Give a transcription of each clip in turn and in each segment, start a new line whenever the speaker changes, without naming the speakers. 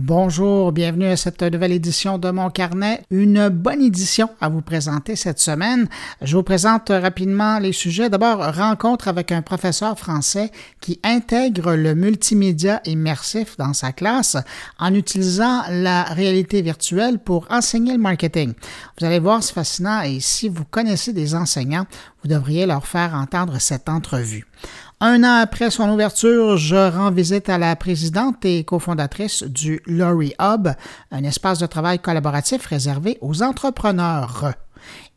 Bonjour, bienvenue à cette nouvelle édition de mon carnet. Une bonne édition à vous présenter cette semaine. Je vous présente rapidement les sujets. D'abord, rencontre avec un professeur français qui intègre le multimédia immersif dans sa classe en utilisant la réalité virtuelle pour enseigner le marketing. Vous allez voir, c'est fascinant et si vous connaissez des enseignants, vous devriez leur faire entendre cette entrevue. Un an après son ouverture, je rends visite à la présidente et cofondatrice du Lorry Hub, un espace de travail collaboratif réservé aux entrepreneurs.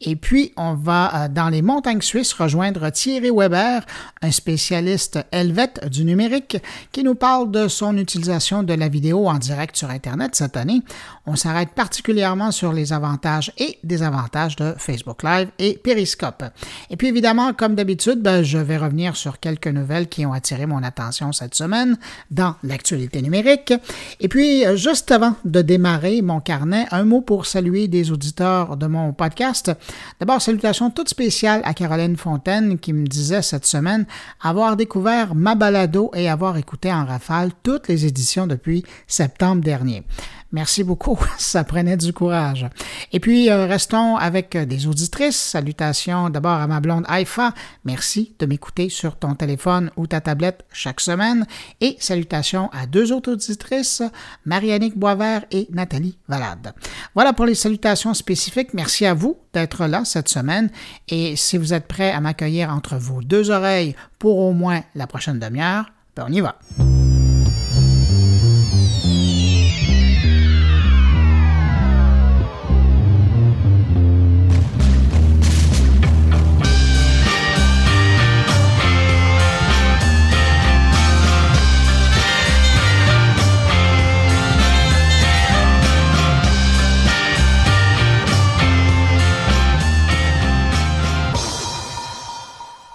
Et puis, on va euh, dans les montagnes suisses rejoindre Thierry Weber, un spécialiste helvète du numérique, qui nous parle de son utilisation de la vidéo en direct sur Internet cette année. On s'arrête particulièrement sur les avantages et désavantages de Facebook Live et Periscope. Et puis, évidemment, comme d'habitude, ben, je vais revenir sur quelques nouvelles qui ont attiré mon attention cette semaine dans l'actualité numérique. Et puis, juste avant de démarrer mon carnet, un mot pour saluer des auditeurs de mon podcast. D'abord, salutations toutes spéciales à Caroline Fontaine qui me disait cette semaine avoir découvert ma balado et avoir écouté en rafale toutes les éditions depuis septembre dernier. Merci beaucoup, ça prenait du courage. Et puis, euh, restons avec euh, des auditrices. Salutations d'abord à ma blonde Haïfa. Merci de m'écouter sur ton téléphone ou ta tablette chaque semaine. Et salutations à deux autres auditrices, Marianique Boisvert et Nathalie Valade. Voilà pour les salutations spécifiques. Merci à vous d'être là cette semaine. Et si vous êtes prêts à m'accueillir entre vos deux oreilles pour au moins la prochaine demi-heure, ben on y va.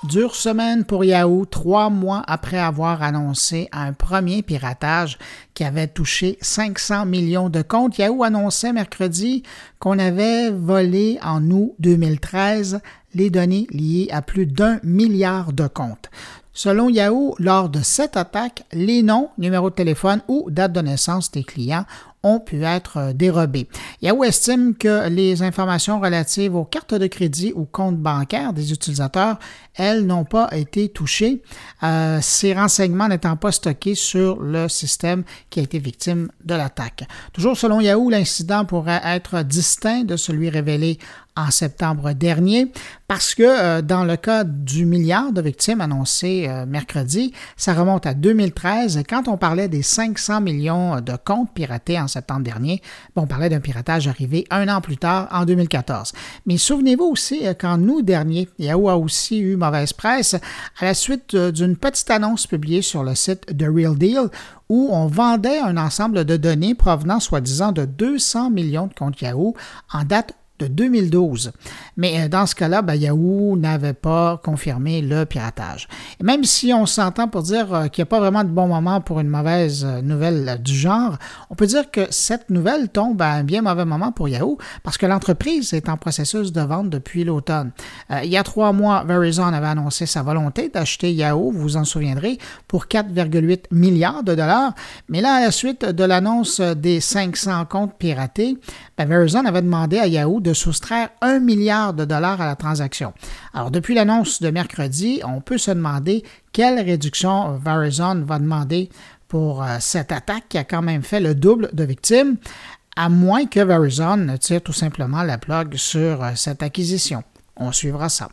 Dure semaine pour Yahoo, trois mois après avoir annoncé un premier piratage qui avait touché 500 millions de comptes. Yahoo annonçait mercredi qu'on avait volé en août 2013 les données liées à plus d'un milliard de comptes. Selon Yahoo, lors de cette attaque, les noms, numéros de téléphone ou date de naissance des clients ont pu être euh, dérobés. Yahoo estime que les informations relatives aux cartes de crédit ou comptes bancaires des utilisateurs, elles, n'ont pas été touchées, euh, ces renseignements n'étant pas stockés sur le système qui a été victime de l'attaque. Toujours selon Yahoo, l'incident pourrait être distinct de celui révélé en septembre dernier, parce que euh, dans le cas du milliard de victimes annoncé euh, mercredi, ça remonte à 2013, quand on parlait des 500 millions de comptes piratés en septembre dernier, on parlait d'un piratage arrivé un an plus tard, en 2014. Mais souvenez-vous aussi euh, qu'en août dernier, Yahoo a aussi eu mauvaise presse à la suite d'une petite annonce publiée sur le site The Real Deal où on vendait un ensemble de données provenant soi-disant de 200 millions de comptes Yahoo en date de 2012. Mais euh, dans ce cas-là, ben, Yahoo n'avait pas confirmé le piratage. Et même si on s'entend pour dire euh, qu'il n'y a pas vraiment de bon moment pour une mauvaise euh, nouvelle du genre, on peut dire que cette nouvelle tombe à un bien mauvais moment pour Yahoo parce que l'entreprise est en processus de vente depuis l'automne. il y a trois mois, Verizon avait annoncé sa volonté d'acheter Yahoo, vous vous en souviendrez, pour 4,8 milliards de dollars. Mais là, à la suite de l'annonce des 500 comptes piratés, ben, Verizon avait demandé à Yahoo de soustraire un milliard de dollars à la transaction. Alors, depuis l'annonce de mercredi, on peut se demander quelle réduction Verizon va demander pour euh, cette attaque qui a quand même fait le double de victimes, à moins que Verizon ne tire tout simplement la plug sur euh, cette acquisition. On suivra ça.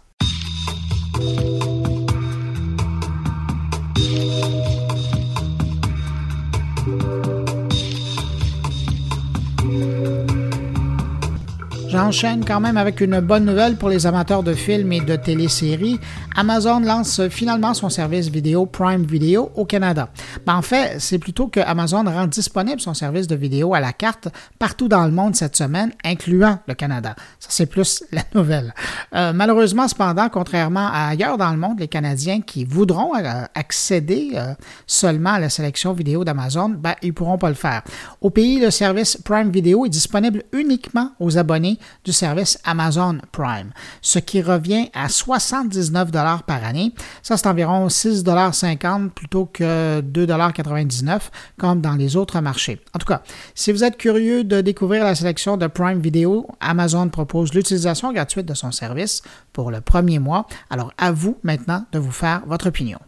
J'enchaîne quand même avec une bonne nouvelle pour les amateurs de films et de téléséries. Amazon lance finalement son service vidéo Prime Video au Canada. Ben, en fait, c'est plutôt que Amazon rend disponible son service de vidéo à la carte partout dans le monde cette semaine, incluant le Canada. Ça, c'est plus la nouvelle. Euh, malheureusement, cependant, contrairement à ailleurs dans le monde, les Canadiens qui voudront euh, accéder euh, seulement à la sélection vidéo d'Amazon, ben, ils ne pourront pas le faire. Au pays, le service Prime Video est disponible uniquement aux abonnés du service Amazon Prime, ce qui revient à 79 dollars par année. Ça, c'est environ 6,50 plutôt que 2,99 comme dans les autres marchés. En tout cas, si vous êtes curieux de découvrir la sélection de Prime Video, Amazon propose l'utilisation gratuite de son service pour le premier mois. Alors à vous maintenant de vous faire votre opinion.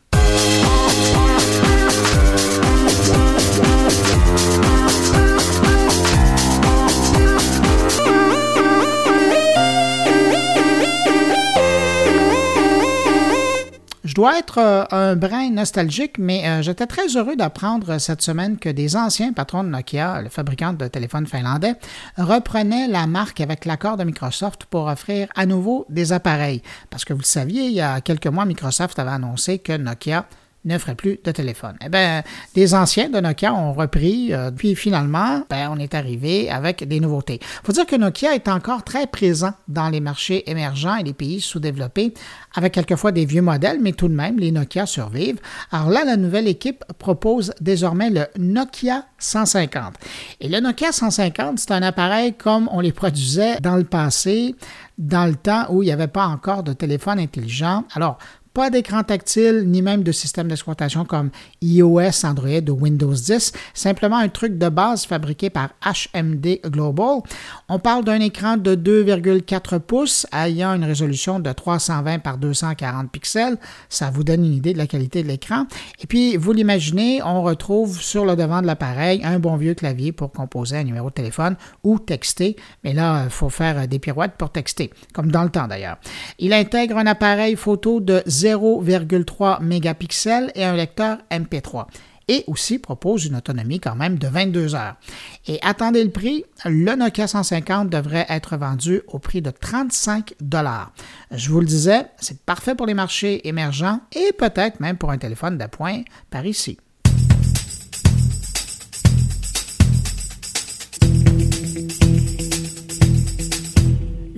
Dois être euh, un brin nostalgique, mais euh, j'étais très heureux d'apprendre cette semaine que des anciens patrons de Nokia, le fabricant de téléphones finlandais, reprenaient la marque avec l'accord de Microsoft pour offrir à nouveau des appareils. Parce que vous le saviez, il y a quelques mois, Microsoft avait annoncé que Nokia ne ferait plus de téléphone. Eh bien, des anciens de Nokia ont repris, euh, puis finalement, ben, on est arrivé avec des nouveautés. Il faut dire que Nokia est encore très présent dans les marchés émergents et les pays sous-développés, avec quelquefois des vieux modèles, mais tout de même, les Nokia survivent. Alors là, la nouvelle équipe propose désormais le Nokia 150. Et le Nokia 150, c'est un appareil comme on les produisait dans le passé, dans le temps où il n'y avait pas encore de téléphone intelligent. Alors, pas d'écran tactile ni même de système d'exploitation comme iOS, Android ou Windows 10, simplement un truc de base fabriqué par HMD Global. On parle d'un écran de 2,4 pouces ayant une résolution de 320 par 240 pixels. Ça vous donne une idée de la qualité de l'écran. Et puis, vous l'imaginez, on retrouve sur le devant de l'appareil un bon vieux clavier pour composer un numéro de téléphone ou texter. Mais là, il faut faire des pirouettes pour texter, comme dans le temps d'ailleurs. Il intègre un appareil photo de 0,3 mégapixels et un lecteur MP3 et aussi propose une autonomie quand même de 22 heures. Et attendez le prix, le Nokia 150 devrait être vendu au prix de 35 dollars. Je vous le disais, c'est parfait pour les marchés émergents et peut-être même pour un téléphone d'appoint par ici.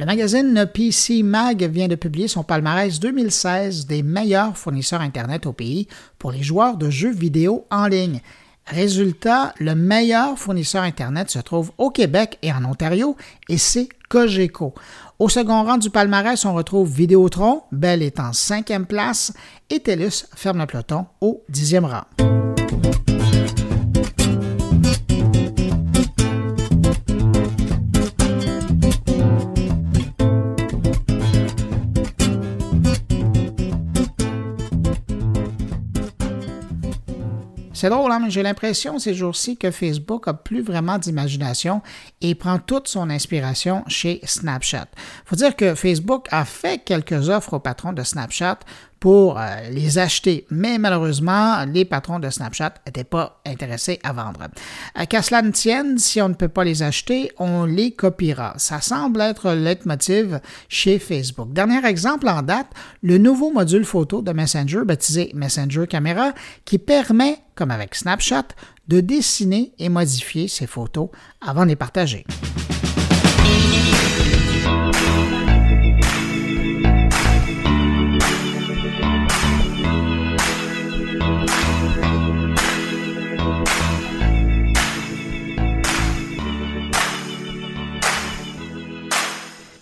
Magazine PC Mag vient de publier son palmarès 2016 des meilleurs fournisseurs Internet au pays pour les joueurs de jeux vidéo en ligne. Résultat, le meilleur fournisseur Internet se trouve au Québec et en Ontario, et c'est Cogeco. Au second rang du palmarès, on retrouve Vidéotron, Bell est en cinquième place, et TELUS ferme le peloton au dixième rang. C'est drôle, hein, mais j'ai l'impression ces jours-ci que Facebook a plus vraiment d'imagination et prend toute son inspiration chez Snapchat. Faut dire que Facebook a fait quelques offres aux patrons de Snapchat pour euh, les acheter. Mais malheureusement, les patrons de Snapchat n'étaient pas intéressés à vendre. Qu'à cela ne tienne, si on ne peut pas les acheter, on les copiera. Ça semble être le chez Facebook. Dernier exemple en date, le nouveau module photo de Messenger baptisé Messenger Camera qui permet, comme avec Snapchat, de dessiner et modifier ses photos avant de les partager.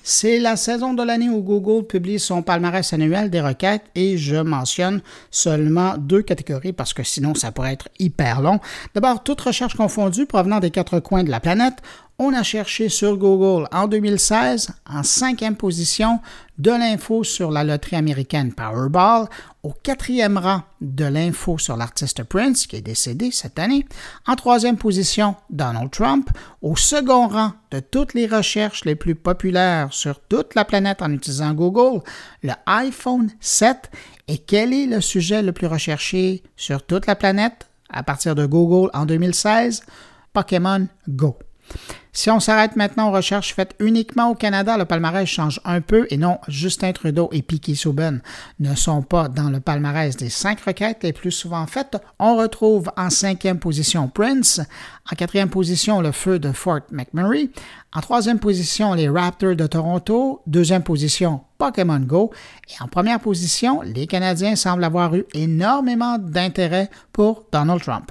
C'est la saison de l'année où Google publie son palmarès annuel des requêtes et je mentionne seulement deux catégories parce que sinon ça pourrait être hyper long. D'abord, toute recherche confondue provenant des quatre coins de la planète, on a cherché sur Google en 2016, en cinquième position, de l'info sur la loterie américaine Powerball, au quatrième rang de l'info sur l'artiste Prince, qui est décédé cette année, en troisième position, Donald Trump, au second rang de toutes les recherches les plus populaires sur toute la planète en utilisant Google, le iPhone 7, et quel est le sujet le plus recherché sur toute la planète à partir de Google en 2016? Pokémon Go. Si on s'arrête maintenant aux recherches faites uniquement au Canada, le palmarès change un peu et non, Justin Trudeau et Piquet Souben ne sont pas dans le palmarès des cinq requêtes les plus souvent faites. On retrouve en cinquième position Prince, en quatrième position le feu de Fort McMurray, en troisième position les Raptors de Toronto, deuxième position Pokémon Go et en première position, les Canadiens semblent avoir eu énormément d'intérêt pour Donald Trump.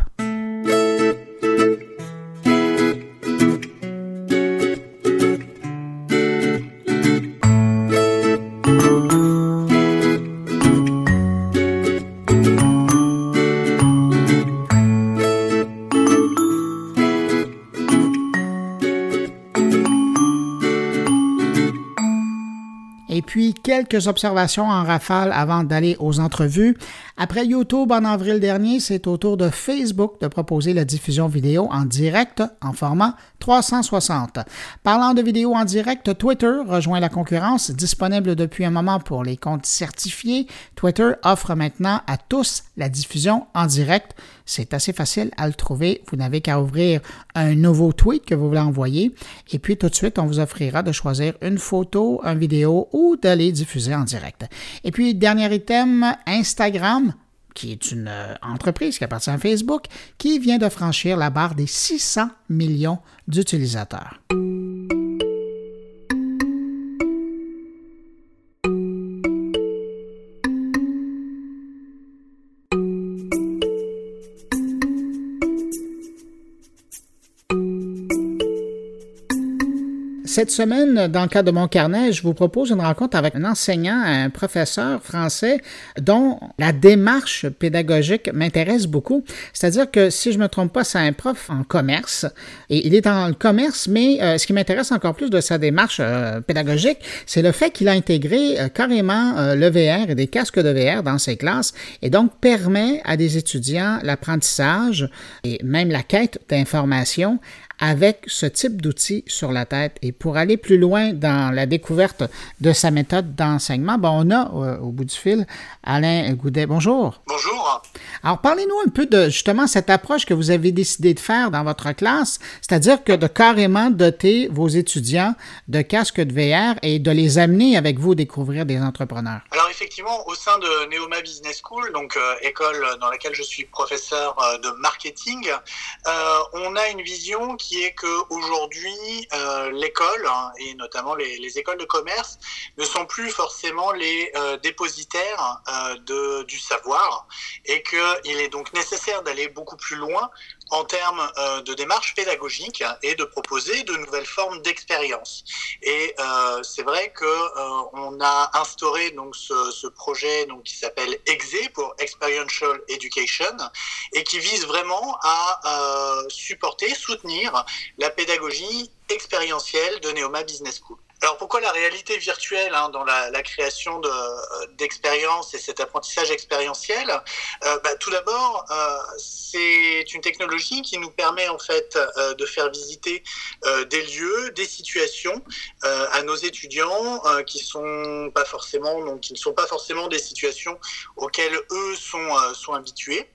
Observations en rafale avant d'aller aux entrevues. Après YouTube en avril dernier, c'est au tour de Facebook de proposer la diffusion vidéo en direct en format 360. Parlant de vidéo en direct, Twitter rejoint la concurrence, disponible depuis un moment pour les comptes certifiés. Twitter offre maintenant à tous la diffusion en direct. C'est assez facile à le trouver. Vous n'avez qu'à ouvrir un nouveau tweet que vous voulez envoyer et puis tout de suite, on vous offrira de choisir une photo, une vidéo ou d'aller diffuser en direct. Et puis, dernier item, Instagram qui est une euh, entreprise qui appartient à Facebook, qui vient de franchir la barre des 600 millions d'utilisateurs. Cette semaine, dans le cadre de mon carnet, je vous propose une rencontre avec un enseignant, un professeur français dont la démarche pédagogique m'intéresse beaucoup. C'est-à-dire que si je ne me trompe pas, c'est un prof en commerce et il est dans le commerce, mais euh, ce qui m'intéresse encore plus de sa démarche euh, pédagogique, c'est le fait qu'il a intégré euh, carrément le VR et des casques de VR dans ses classes et donc permet à des étudiants l'apprentissage et même la quête d'informations avec ce type d'outils sur la tête. Et pour aller plus loin dans la découverte de sa méthode d'enseignement, bon, on a euh, au bout du fil Alain Goudet. Bonjour.
Bonjour.
Alors, parlez-nous un peu de justement cette approche que vous avez décidé de faire dans votre classe, c'est-à-dire que de carrément doter vos étudiants de casques de VR et de les amener avec vous découvrir des entrepreneurs.
Alors, effectivement, au sein de Neoma Business School, donc euh, école dans laquelle je suis professeur euh, de marketing, on a une vision qui est qu'aujourd'hui, euh, l'école, hein, et notamment les, écoles de commerce, ne sont plus forcément les euh, dépositaires euh, de, du savoir, et qu'il est donc nécessaire d'aller beaucoup plus loin en termes euh, de démarche pédagogique et de proposer de nouvelles formes d'expérience. Et euh, c'est vrai que euh, on a instauré donc ce, ce projet donc qui s'appelle EXE pour Experiential Education et qui vise vraiment à euh, supporter, soutenir la pédagogie expérientielle de Neoma Business School. Alors pourquoi la réalité virtuelle hein, dans la, création d'expériences et cet apprentissage expérientiel euh, bah, Tout d'abord, euh, c'est une technologie qui nous permet en fait euh, de faire visiter euh, des lieux, des situations euh, à nos étudiants euh, qui sont pas forcément donc qui ne sont pas forcément des situations auxquelles eux sont sont habitués.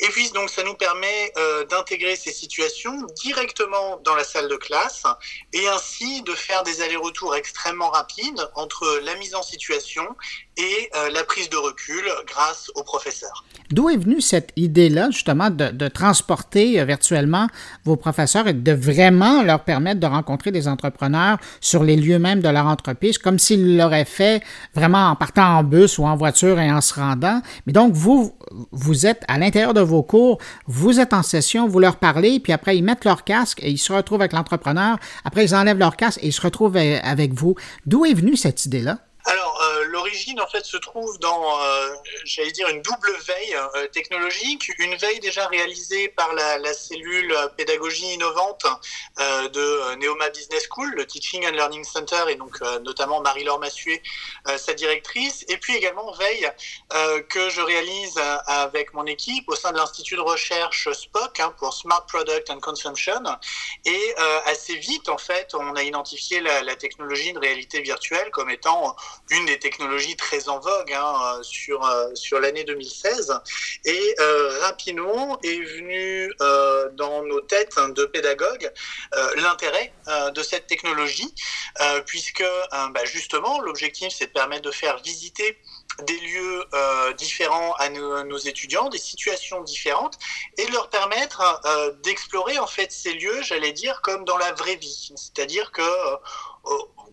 Et puis donc ça nous permet d'intégrer ces situations directement dans la salle de classe et ainsi de faire des allers-retours extrêmement rapide entre la mise en situation et euh, la prise de recul grâce au professeur.
D'où est venue cette idée-là, justement, de, de, transporter euh, virtuellement vos professeurs et de vraiment leur permettre de rencontrer des entrepreneurs sur les lieux même de leur entreprise, comme s'ils l'auraient fait vraiment en partant en bus ou en voiture et en se rendant? Mais donc, vous, vous êtes à l'intérieur de vos cours, vous êtes en session, vous leur parlez, puis après, ils mettent leur casque et ils se retrouvent avec l'entrepreneur. Après, ils enlèvent leur casque et ils se retrouvent euh, avec vous. D'où est venue cette idée-là?
Alors, euh, l'origine, en fait, se trouve dans, euh, j'allais dire, une double veille euh, technologique. Une veille déjà réalisée par la, cellule pédagogie innovante de Neoma Business School, le Teaching and Learning Center, et donc notamment Marie-Laure Massuet, euh, sa directrice. Et puis également veille que je réalise avec mon équipe au sein de l'Institut de recherche SPOC hein, pour Smart Product and Consumption. Et assez vite, en fait, on a identifié la technologie de réalité virtuelle comme étant une des technologies très en vogue hein, sur, euh, sur l'année 2016. Et euh, rapidement est venu euh, dans nos têtes de pédagogues l'intérêt de cette technologie, puisque bah, justement l'objectif c'est de permettre de faire visiter des lieux différents à nos, étudiants, des situations différentes, et leur permettre d'explorer en fait ces lieux, j'allais dire, comme dans la vraie vie. C'est-à-dire que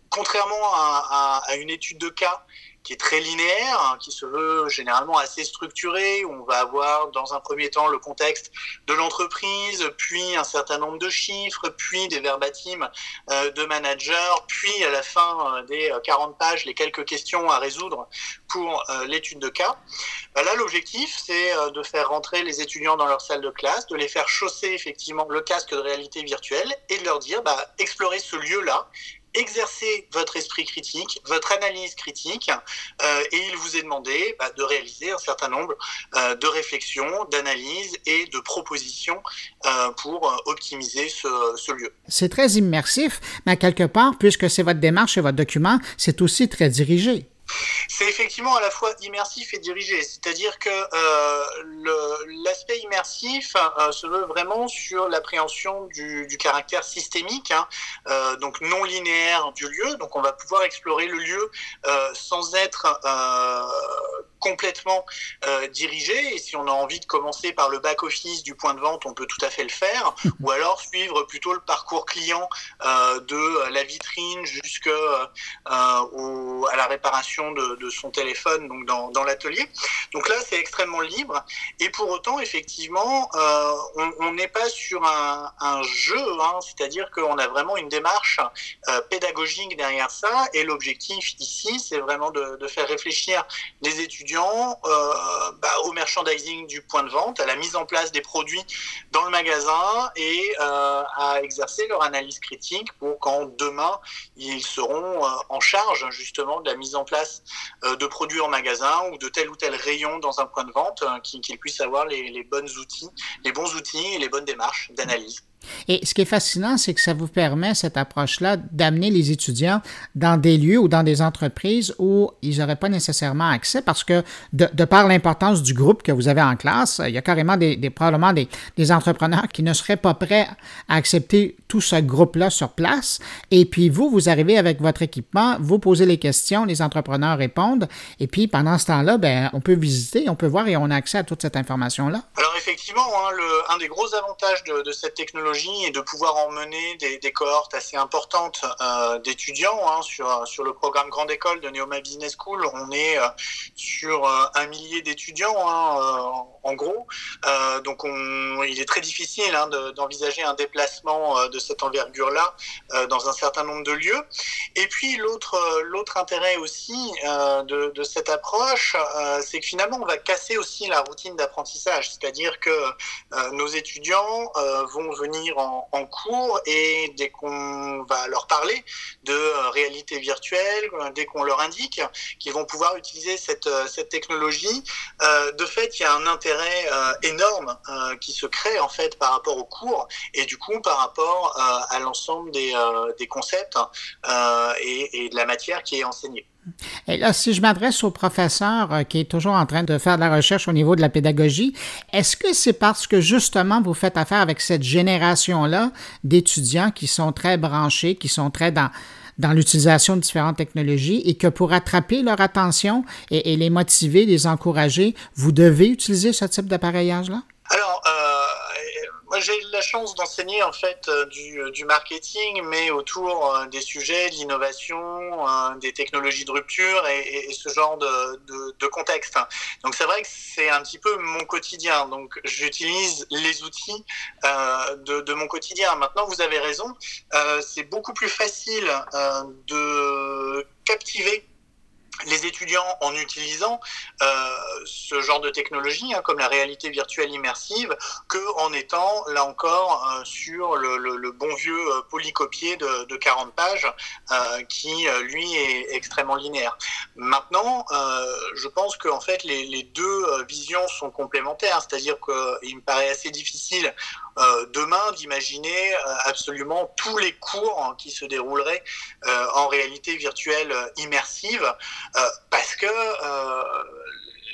contrairement à, une étude de cas qui est très linéaire, hein, qui se veut généralement assez structuré, où on va avoir dans un premier temps le contexte de l'entreprise, puis un certain nombre de chiffres, puis des verbatims euh, de managers, puis à la fin euh, des 40 pages, les quelques questions à résoudre pour euh, l'étude de cas. Bah là, l'objectif, c'est euh, de faire rentrer les étudiants dans leur salle de classe, de les faire chausser effectivement le casque de réalité virtuelle et de leur dire, bah, explorez ce lieu-là exercer votre esprit critique, votre analyse critique, euh, et il vous est demandé bah, de réaliser un certain nombre euh, de réflexions, d'analyses et de propositions euh, pour optimiser ce, ce lieu.
C'est très immersif, mais quelque part, puisque c'est votre démarche et votre document, c'est aussi très dirigé.
C'est effectivement à la fois immersif et dirigé, c'est-à-dire que euh, l'aspect immersif euh, se veut vraiment sur l'appréhension du, caractère systémique, hein, euh, donc non linéaire du lieu. Donc on va pouvoir explorer le lieu euh, sans être complètement euh, dirigé. Et si on a envie de commencer par le back-office du point de vente, on peut tout à fait le faire. Ou alors suivre plutôt le parcours client euh, de la vitrine jusqu'à euh, la réparation de, de, son téléphone donc dans, dans l'atelier. Donc là, c'est extrêmement libre. Et pour autant, effectivement, on n'est pas sur un, un jeu, hein, c'est-à-dire qu'on a vraiment une démarche pédagogique derrière ça. Et l'objectif ici, c'est vraiment de, de faire réfléchir les étudiants euh, bah, au merchandising du point de vente, à la mise en place des produits dans le magasin et euh, à exercer leur analyse critique pour quand demain ils seront euh, en charge justement de la mise en place de produits en magasin ou de tel ou tel rayon dans un point de vente, qu'ils puissent avoir les, les bons outils, les bons outils et les bonnes démarches d'analyse.
Et ce qui est fascinant, c'est que ça vous permet, cette approche-là, d'amener les étudiants dans des lieux ou dans des entreprises où ils n'auraient pas nécessairement accès parce que, de, par l'importance du groupe que vous avez en classe, il y a carrément des, probablement des, des, entrepreneurs qui ne seraient pas prêts à accepter tout ce groupe-là sur place. Et puis vous, vous arrivez avec votre équipement, vous posez les questions, les entrepreneurs répondent. Et puis pendant ce temps-là, ben, on peut visiter, on peut voir et on a accès à toute cette information-là.
Alors effectivement, hein, un des gros avantages de cette technologie, et de pouvoir emmener des, cohortes assez importantes euh, d'étudiants hein, sur, sur le programme Grande École de Neoma Business School. On est euh, sur euh, un millier d'étudiants hein, en gros. Donc on, il est très difficile hein, d'envisager de, un déplacement de cette envergure-là dans un certain nombre de lieux. Et puis l'autre l'autre intérêt aussi de, de, cette approche, c'est que finalement on va casser aussi la routine d'apprentissage. C'est-à-dire que nos étudiants vont venir en, cours et dès qu'on va leur parler de euh, réalité virtuelle, dès qu'on leur indique qu'ils vont pouvoir utiliser cette, euh, cette technologie, euh, de fait, il y a un intérêt euh, énorme euh, qui se crée en fait par rapport au cours et du coup par rapport euh, à l'ensemble des, des, concepts et de la matière qui est enseignée.
Et là, si je m'adresse au professeur euh, qui est toujours en train de faire de la recherche au niveau de la pédagogie, est-ce que c'est parce que justement vous faites affaire avec cette génération-là d'étudiants qui sont très branchés, qui sont très dans dans l'utilisation de différentes technologies et que pour attraper leur attention et, les motiver, les encourager, vous devez utiliser ce type d'appareillage-là?
Alors, euh, j'ai la chance d'enseigner en fait euh, du, du, marketing, mais autour euh, des sujets, de l'innovation, euh, des technologies de rupture et, ce genre de, contexte. Donc c'est vrai que c'est un petit peu mon quotidien. Donc j'utilise les outils euh, de, mon quotidien. Maintenant, vous avez raison, euh, c'est beaucoup plus facile euh, de captiver les étudiants en utilisant euh, ce genre de technologie, hein, comme la réalité virtuelle immersive, que en étant là encore euh, sur le, bon vieux euh, polycopier de, de 40 pages, qui lui est extrêmement linéaire. Maintenant, je pense que en fait les, deux visions sont complémentaires, c'est-à-dire qu'il me paraît assez difficile demain d'imaginer absolument tous les cours qui se dérouleraient en réalité virtuelle immersive euh, parce que euh,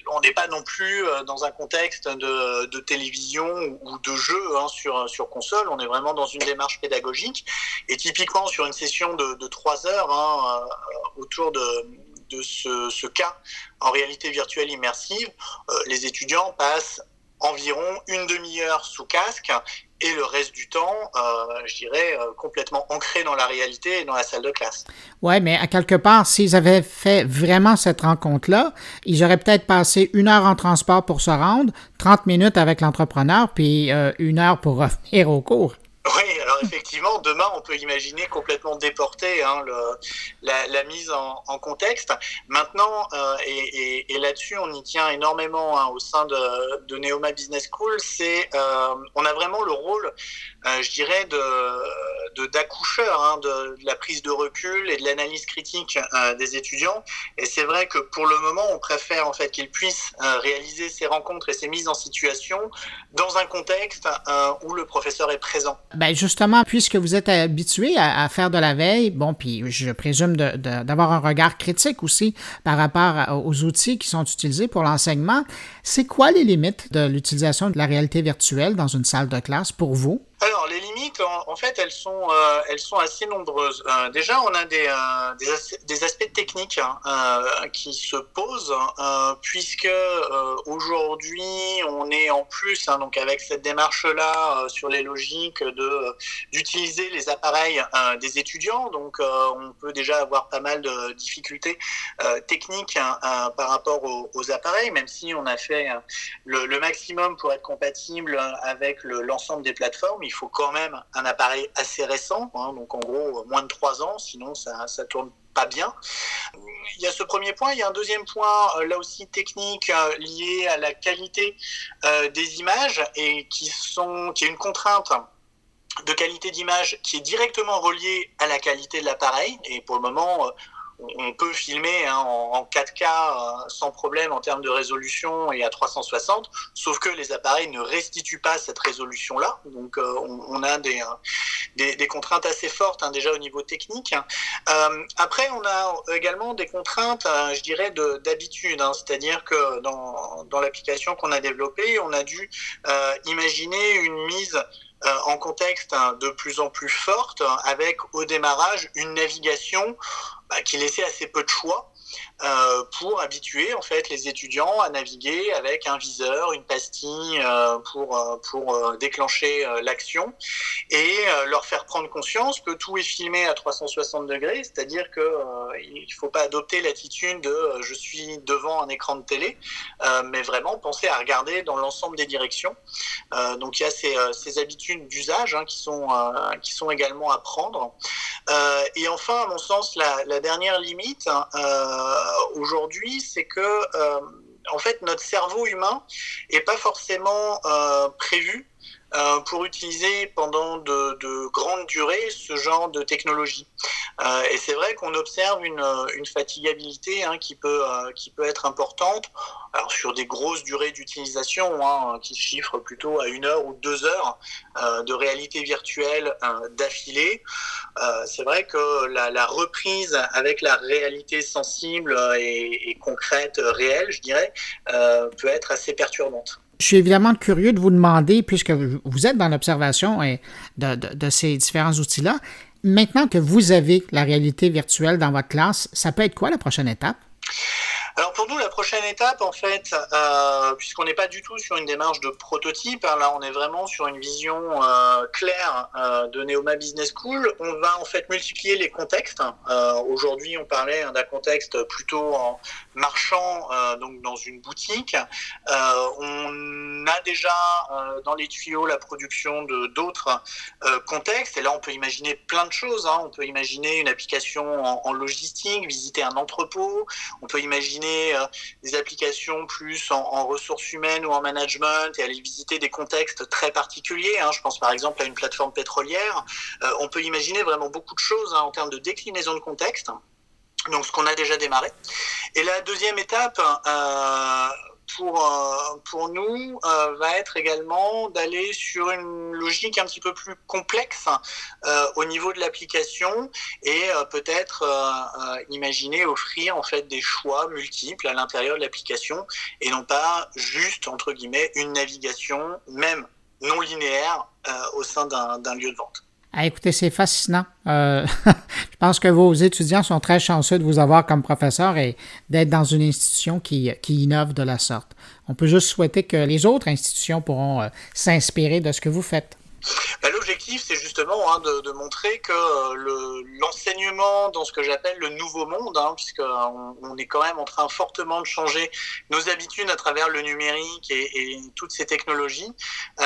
on n'est pas non plus euh, dans un contexte de, télévision ou de jeu hein, sur, sur console, on est vraiment dans une démarche pédagogique. Et typiquement sur une session de, de 3 heures hein, autour de, ce, cas en réalité virtuelle immersive, euh, les étudiants passent environ une demi-heure sous casque et le reste du temps, euh, je dirais, euh, complètement ancré dans la réalité et dans la salle de classe.
Oui, mais à quelque part, s'ils avaient fait vraiment cette rencontre-là, ils auraient peut-être passé une heure en transport pour se rendre, 30 minutes avec l'entrepreneur, puis euh, une heure pour revenir au cours.
Oui, alors effectivement, demain, on peut imaginer complètement déporter hein, la, mise en, contexte. Maintenant, euh, et, là-dessus, on y tient énormément hein, au sein de, de Neoma Business School, c'est euh, on a vraiment le rôle, euh, je dirais, de, de d'accoucheur hein, de, la prise de recul et de l'analyse critique des étudiants. Et c'est vrai que pour le moment, on préfère en fait qu'ils puissent réaliser ces rencontres et ces mises en situation dans un contexte où le professeur est présent.
Ben justement, puisque vous êtes habitué à, faire de la veille, bon, puis je présume d'avoir un regard critique aussi par rapport aux outils qui sont utilisés pour l'enseignement, c'est quoi les limites de l'utilisation de la réalité virtuelle dans une salle de classe pour vous?
Alors, les limites, en, fait, elles sont, euh, elles sont assez nombreuses. Euh, déjà, on a des, euh, aspects techniques hein, qui se posent, puisque aujourd'hui, on est en plus, hein, donc avec cette démarche-là sur les logiques de d'utiliser les appareils des étudiants. Donc, on peut déjà avoir pas mal de difficultés techniques hein, par rapport aux, appareils, même si on a fait le, maximum pour être compatible avec l'ensemble des plateformes il faut quand même un appareil assez récent, hein, donc en gros moins de 3 ans, sinon ça ne tourne pas bien. Il y a ce premier point. Il y a un deuxième point, euh, là aussi technique, euh, lié à la qualité euh, des images et qui, sont, qui est une contrainte de qualité d'image qui est directement reliée à la qualité de l'appareil. Et pour le moment, on peut filmer hein, en, 4K euh, sans problème en termes de résolution et à 360, sauf que les appareils ne restituent pas cette résolution-là. Donc euh, on, a des, euh, des, contraintes assez fortes hein, déjà au niveau technique. après, on a également des contraintes, je dirais, d'habitude, hein. c'est-à-dire que dans, dans l'application qu'on a développée, on a dû imaginer une mise en contexte de plus en plus forte, avec au démarrage une navigation bah, qui laissait assez peu de choix euh, pour habituer en fait les étudiants à naviguer avec un viseur, une pastille euh, pour euh, pour déclencher l'action et leur faire prendre conscience que tout est filmé à 360 degrés, c'est-à-dire que il faut pas adopter l'attitude de je suis devant un écran de télé, mais vraiment penser à regarder dans l'ensemble des directions. donc il y a ces, ces habitudes d'usage hein, qui sont qui sont également à prendre. et enfin, à mon sens, la, dernière limite hein, aujourd'hui, c'est que euh, en fait notre cerveau humain est pas forcément euh, prévu euh, pour utiliser pendant de, de, grandes durées ce genre de technologie. Euh, et c'est vrai qu'on observe une, une fatigabilité hein, qui, peut, euh, qui peut être importante alors sur des grosses durées d'utilisation hein, qui chiffrent plutôt à une heure ou deux heures de réalité virtuelle d'affilée. c'est vrai que la, reprise avec la réalité sensible et concrète, réelle, je dirais, peut être assez perturbante.
Je suis évidemment curieux de vous demander, puisque vous êtes dans l'observation de, de, ces différents outils-là, maintenant que vous avez la réalité virtuelle dans votre classe, ça peut être quoi la prochaine étape?
Alors pour nous, la prochaine étape, en fait, euh, puisqu'on n'est pas du tout sur une démarche de prototype, hein, là on est vraiment sur une vision euh, claire euh, de Neoma Business School, on va en fait multiplier les contextes. Aujourd'hui, on parlait hein, d'un contexte plutôt en marchand, donc dans une boutique. on a déjà dans les tuyaux la production de d'autres contextes, et là on peut imaginer plein de choses. Hein. On peut imaginer une application en, en logistique, visiter un entrepôt, on peut imaginer euh, des applications plus en, ressources humaines ou en management et aller visiter des contextes très particuliers. Hein. Je pense par exemple à une plateforme pétrolière. Euh, on peut imaginer vraiment beaucoup de choses hein, en termes de déclinaison de contexte. Donc ce qu'on a déjà démarré. Et la deuxième étape, euh, pour, euh, pour nous euh, va être également d'aller sur une logique un petit peu plus complexe euh, au niveau de l'application et peut-être imaginer offrir en fait des choix multiples à l'intérieur de l'application et non pas juste entre guillemets une navigation même non linéaire au sein d'un lieu de vente.
Ah, écoutez, c'est fascinant. Euh, je pense que vos étudiants sont très chanceux de vous avoir comme professeur et d'être dans une institution qui, qui, innove de la sorte. On peut juste souhaiter que les autres institutions pourront euh, s'inspirer de ce que vous faites.
Bah, l'objectif, c'est justement hein, de, montrer que euh, l'enseignement dans ce que j'appelle le nouveau monde, hein, puisqu'on on est quand même en train fortement de changer nos habitudes à travers le numérique et, toutes ces technologies, euh,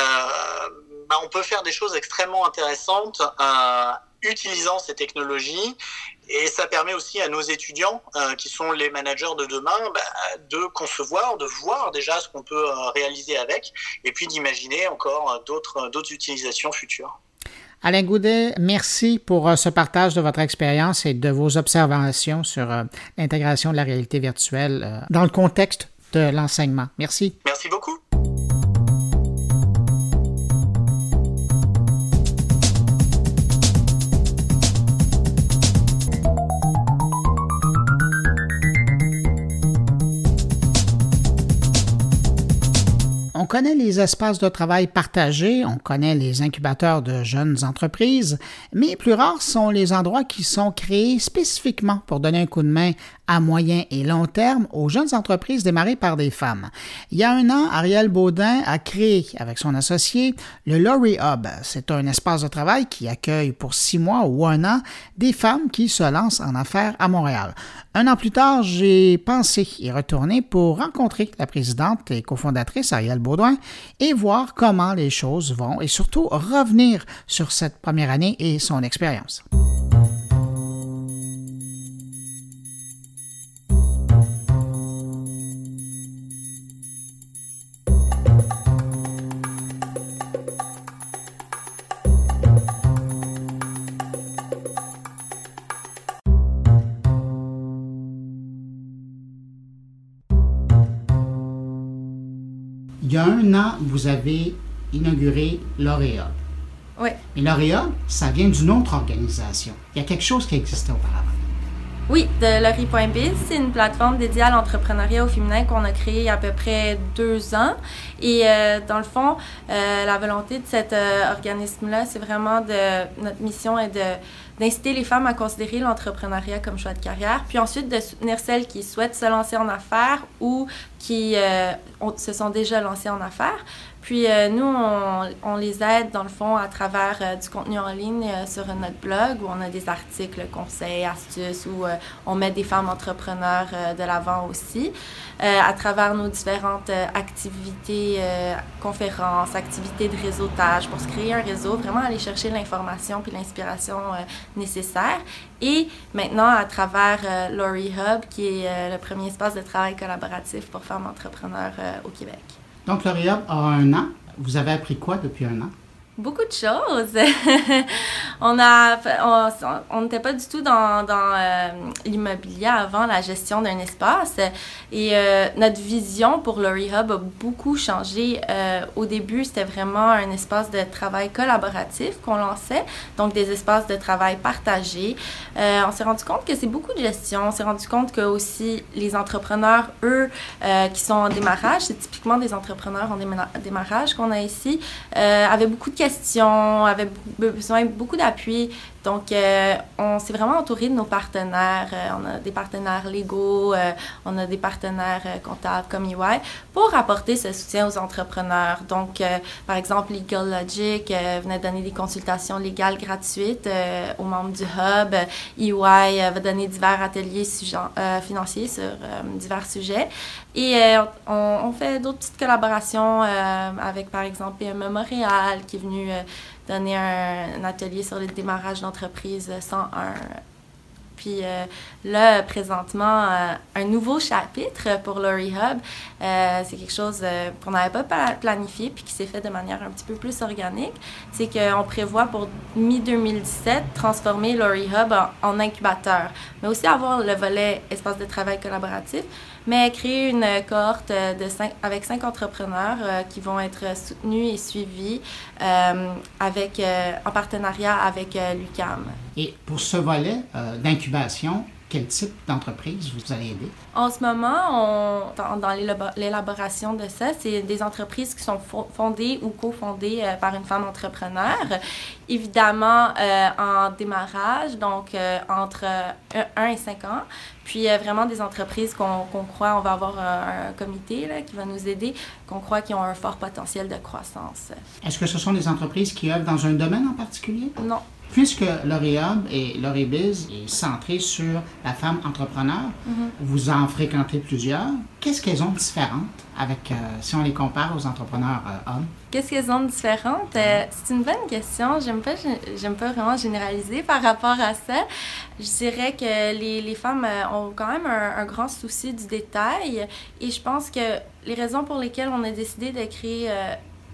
bah, on peut faire des choses extrêmement intéressantes euh, utilisant ces technologies et ça permet aussi à nos étudiants, euh, qui sont les managers de demain, bah, de concevoir, de voir déjà ce qu'on peut euh, réaliser avec, et puis d'imaginer encore euh, d'autres, d'autres utilisations futures.
Alain Goudet, merci pour ce partage de votre expérience et de vos observations sur l'intégration de la réalité virtuelle dans le contexte de l'enseignement. Merci.
Merci beaucoup.
Connaît les espaces de travail partagés, on connaît les incubateurs de jeunes entreprises, mais plus rares sont les endroits qui sont créés spécifiquement pour donner un coup de main à moyen et long terme aux jeunes entreprises démarrées par des femmes. Il y a un an, Ariel Baudin a créé avec son associé le Lorry Hub. C'est un espace de travail qui accueille pour six mois ou un an des femmes qui se lancent en affaires à Montréal. Un an plus tard, j'ai pensé y retourner pour rencontrer la présidente et cofondatrice Ariel Baudouin et voir comment les choses vont et surtout revenir sur cette première année et son expérience. Un an, vous avez inauguré L'Oréal.
Oui.
Mais L'Oréal, ça vient d'une autre organisation. Il y a quelque chose qui existait auparavant.
Oui, de Laurie.biz, c'est une plateforme dédiée à l'entrepreneuriat au féminin qu'on a créée il y a à peu près deux ans. Et euh, dans le fond, euh, la volonté de cet euh, organisme-là, c'est vraiment de notre mission est de d'inciter les femmes à considérer l'entrepreneuriat comme choix de carrière, puis ensuite de soutenir celles qui souhaitent se lancer en affaires ou qui se sont déjà lancées en affaires. Puis euh, nous, on, on, les aide dans le fond à travers euh, du contenu en ligne euh, sur notre blog où on a des articles, conseils, astuces, où on met des femmes entrepreneurs de l'avant aussi, à travers nos différentes activités, conférences, activités de réseautage pour se créer un réseau, vraiment aller chercher l'information puis l'inspiration nécessaire. Et maintenant, à travers Lori Hub, qui est le premier espace de travail collaboratif pour femmes entrepreneurs au Québec.
Donc, L'Oréal a un an. Vous avez appris quoi depuis un an?
Beaucoup de choses. on a, on n'était pas du tout dans, euh, l'immobilier avant la gestion d'un espace et euh, notre vision pour le Rehab a beaucoup changé. Euh, au début, c'était vraiment un espace de travail collaboratif qu'on lançait, donc des espaces de travail partagés. on s'est rendu compte que c'est beaucoup de gestion. On s'est rendu compte que aussi les entrepreneurs, eux, qui sont en démarrage, c'est typiquement des entrepreneurs en démarrage qu'on a ici, avaient beaucoup de questions questions, avait besoin de beaucoup d'appui. Donc, euh, on s'est vraiment entouré de nos partenaires. Euh, on a des partenaires légaux, euh, on a des partenaires comptables comme EY pour apporter ce soutien aux entrepreneurs. Donc, par exemple, Legal Logic venait donner des consultations légales gratuites aux membres du Hub. EY va donner divers ateliers financiers sur divers sujets. Et on, fait d'autres petites collaborations avec, par exemple, PME Montréal qui est venu euh, donner un, atelier sur le démarrage d'entreprise 101. Puis euh, là, présentement, euh, un nouveau chapitre pour le Rehub. c'est quelque chose qu'on n'avait pas planifié puis qui s'est fait de manière un petit peu plus organique. C'est qu'on prévoit pour mi-2017 transformer le Rehub en, incubateur, mais aussi avoir le volet espace de travail collaboratif, mais créer une cohorte de cinq, avec cinq entrepreneurs euh, qui vont être soutenus et suivis euh, avec, euh, en partenariat avec l'UCAM.
Et pour ce volet d'incubation, quel type d'entreprise vous allez aider?
En ce moment, on, dans, l'élaboration de ça, c'est des entreprises qui sont fondées ou cofondées euh, par une femme entrepreneur. Évidemment, euh, en démarrage, donc euh, entre 1 et 5 ans. Puis vraiment des entreprises qu'on croit, on va avoir un, comité là, qui va nous aider, qu'on croit qui ont un fort potentiel de croissance.
Est-ce que ce sont des entreprises qui œuvrent dans un domaine en particulier?
Non,
Puisque L'Oréal et L'Orébiz est centré sur la femme entrepreneur,
Mhm.
vous en fréquentez plusieurs. Qu'est-ce qu'elles ont de différentes avec, euh, si on les compare aux entrepreneurs euh, hommes?
Qu'est-ce qu'elles ont de différentes? Euh, c'est une bonne question. J'aime pas, j'aime pas vraiment généraliser par rapport à ça. Je dirais que les, les femmes ont quand même un, un, grand souci du détail et je pense que les raisons pour lesquelles on a décidé de créer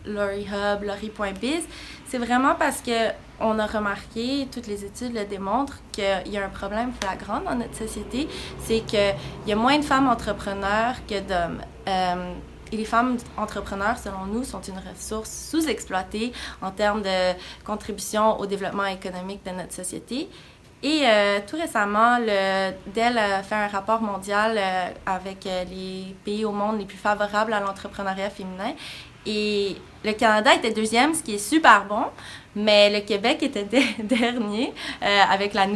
Lori Hub, Lori.biz, c'est vraiment parce que on a remarqué, toutes les études le démontrent, qu'il y a un problème flagrant dans notre société, c'est qu'il y a moins de femmes entrepreneurs que d'hommes. Euh, et les femmes entrepreneurs, selon nous, sont une ressource sous-exploitée en termes de contribution au développement économique de notre société. Et euh, tout récemment, le Dell a fait un rapport mondial euh, avec les pays au monde les plus favorables à l'entrepreneuriat féminin. Et le Canada était deuxième, ce qui est super bon, mais le Québec était dernier avec, la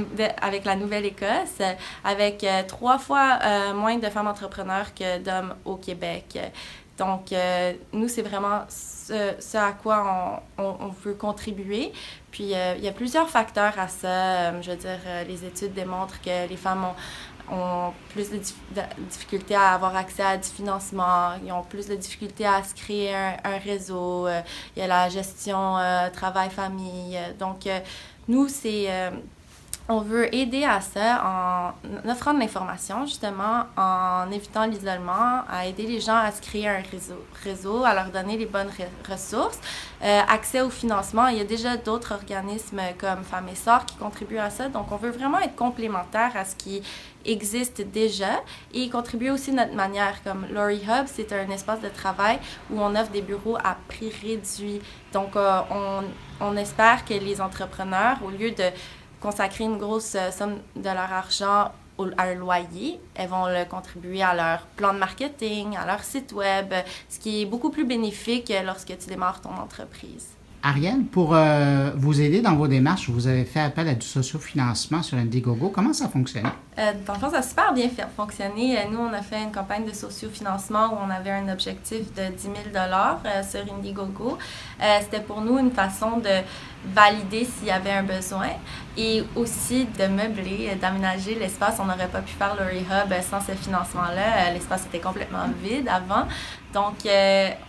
avec la Nouvelle-Écosse, avec trois fois moins de femmes entrepreneurs que d'hommes au Québec. Donc, nous, c'est vraiment ce, à quoi on, on, veut contribuer. Puis, euh, il y a plusieurs facteurs à ça. Euh, je veux dire, euh, les études démontrent que les femmes ont, ont plus de, difficultés à avoir accès à du financement, ils ont plus de difficultés à se créer un, réseau, il y a la gestion travail-famille. donc, nous, c'est on veut aider à ça en offrant de l'information, justement, en évitant l'isolement, à aider les gens à se créer un réseau, à leur donner les bonnes ressources. Euh, accès au financement, il y a déjà d'autres organismes comme Femmes et Sort qui contribuent à ça. Donc, on veut vraiment être complémentaire à ce qui existe déjà et contribuer aussi de notre manière. Comme Lori Hub, c'est un espace de travail où on offre des bureaux à prix réduit. Donc, euh, on, on espère que les entrepreneurs, au lieu de consacrer une grosse euh, somme de leur argent à un loyer, elles vont le contribuer à leur plan de marketing, à leur site web, ce qui est beaucoup plus bénéfique lorsque tu démarres ton entreprise.
Ariel, pour euh, vous aider dans vos démarches, vous avez fait appel à du sociofinancement sur Indiegogo. Comment ça fonctionne?
Euh, dans le fond, ça a super bien fait fonctionner. nous, on a fait une campagne de sociofinancement où on avait un objectif de 10 000 euh, sur Indiegogo. C'était pour nous une façon de valider s'il y avait un besoin et aussi de meubler, d'aménager l'espace. On n'aurait pas pu faire le rehab sans ce financement-là. L'espace était complètement vide avant. Donc,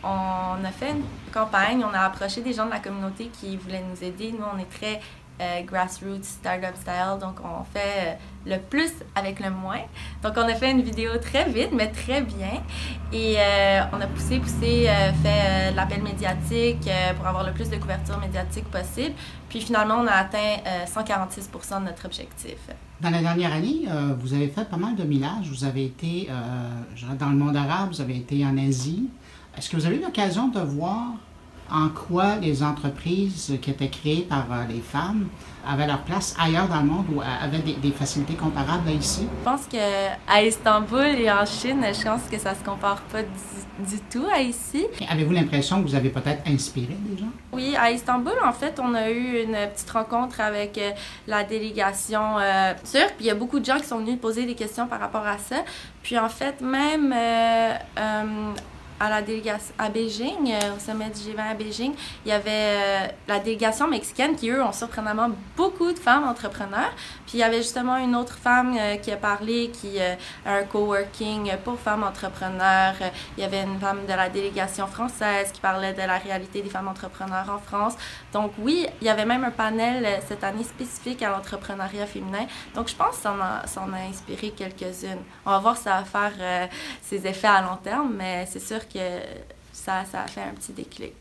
on a fait une campagne, on a approché des gens de la communauté qui voulaient nous aider. Nous, on est très euh, grassroots, startup style, donc on fait euh, le plus avec le moins. Donc, on a fait une vidéo très vite, mais très bien. Et euh, on a poussé, poussé, fait l'appel médiatique pour avoir le plus de couverture médiatique possible. Puis finalement, on a atteint 146 de notre objectif.
Dans la dernière année, vous avez fait pas mal de millages. Vous avez été dans le monde arabe, vous avez été en Asie. Est-ce que vous avez eu l'occasion de voir en quoi les entreprises qui étaient créées par euh, les femmes avaient leur place ailleurs dans le monde ou avaient des, facilités comparables à ici?
Je pense qu'à Istanbul et en Chine, je pense que ça se compare pas du, tout à ici.
Avez-vous l'impression que vous avez peut-être inspiré des gens?
Oui, à Istanbul, en fait, on a eu une petite rencontre avec euh, la délégation euh, turque. Puis il y a beaucoup de gens qui sont venus poser des questions par rapport à ça. Puis en fait, même à la délégation à Beijing, euh, au sommet du G20 à Beijing, il y avait euh, la délégation mexicaine qui, eux, ont surprenamment beaucoup de femmes entrepreneurs. Puis il y avait justement une autre femme euh, qui a parlé, qui a un coworking pour femmes entrepreneurs. il y avait une femme de la délégation française qui parlait de la réalité des femmes entrepreneurs en France. Donc oui, il y avait même un panel cette année spécifique à l'entrepreneuriat féminin. Donc je pense que ça en a, ça a inspiré quelques-unes. On va voir ça va faire ses effets à long terme, mais c'est sûr que ça, a fait un petit déclic.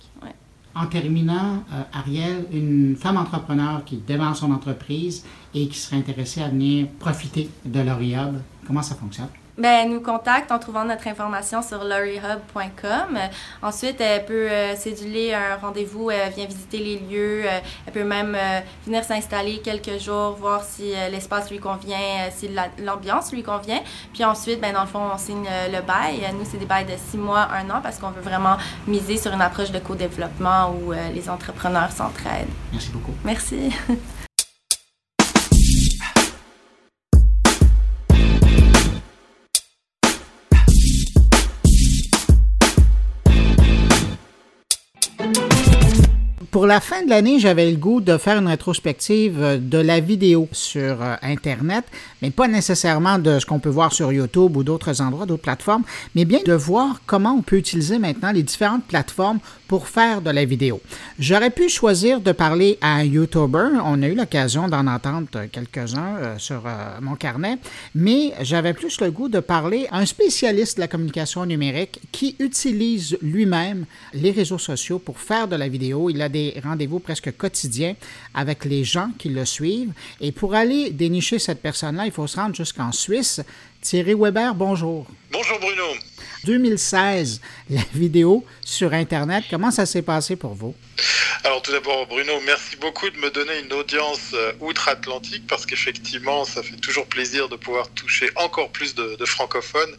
En terminant, euh, Ariel, une femme entrepreneur qui démarre son entreprise et qui serait intéressée à venir profiter de l'Oriab, comment ça fonctionne?
Ben, nous contacte en trouvant notre information sur lorryhub.com. Ensuite, elle peut euh, céduler un rendez-vous, elle vient visiter les lieux, euh, elle peut même euh, venir s'installer quelques jours, voir si l'espace lui convient, si l'ambiance lui convient. Puis ensuite, ben, dans le fond, on signe le bail. Nous, c'est des bails de six mois, un an, parce qu'on veut vraiment miser sur une approche de co-développement où les entrepreneurs s'entraident.
Merci beaucoup.
Merci.
Pour la fin de l'année, j'avais le goût de faire une rétrospective euh, de la vidéo sur euh, Internet, mais pas nécessairement de ce qu'on peut voir sur YouTube ou d'autres endroits, d'autres plateformes, mais bien de voir comment on peut utiliser maintenant les différentes plateformes pour faire de la vidéo. J'aurais pu choisir de parler à un YouTuber, on a eu l'occasion d'en entendre quelques-uns euh, sur mon carnet, mais j'avais plus le goût de parler à un spécialiste de la communication numérique qui utilise lui-même les réseaux sociaux pour faire de la vidéo. Il a des rendez-vous presque quotidiens avec les gens qui le suivent. Et pour aller dénicher cette personne-là, il faut se rendre jusqu'en Suisse. Thierry Weber, bonjour.
Bonjour Bruno.
2016, la vidéo sur Internet, comment ça s'est passé pour vous?
Alors tout d'abord Bruno, merci beaucoup de me donner une audience euh, outre-Atlantique parce qu'effectivement ça fait toujours plaisir de pouvoir toucher encore plus de, francophones